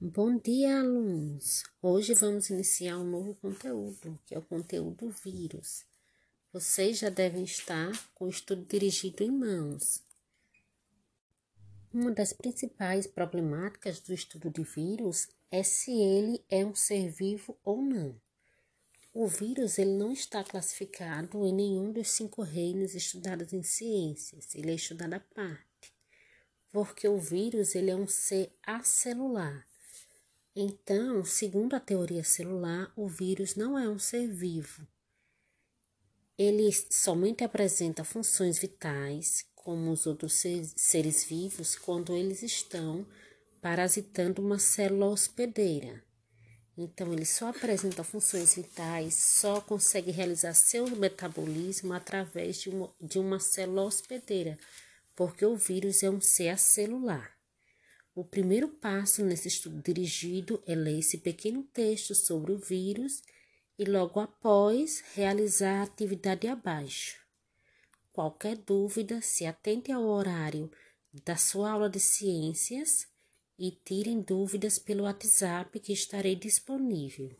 Bom dia, alunos! Hoje vamos iniciar um novo conteúdo, que é o conteúdo vírus. Vocês já devem estar com o estudo dirigido em mãos. Uma das principais problemáticas do estudo de vírus é se ele é um ser vivo ou não. O vírus ele não está classificado em nenhum dos cinco reinos estudados em ciências, ele é estudado à parte, porque o vírus ele é um ser acelular. Então, segundo a teoria celular, o vírus não é um ser vivo. Ele somente apresenta funções vitais, como os outros seres vivos, quando eles estão parasitando uma célula hospedeira. Então, ele só apresenta funções vitais, só consegue realizar seu metabolismo através de uma, de uma célula hospedeira, porque o vírus é um ser acelular. O primeiro passo nesse estudo dirigido é ler esse pequeno texto sobre o vírus e, logo após, realizar a atividade abaixo. Qualquer dúvida, se atente ao horário da sua aula de ciências e tirem dúvidas pelo WhatsApp que estarei disponível.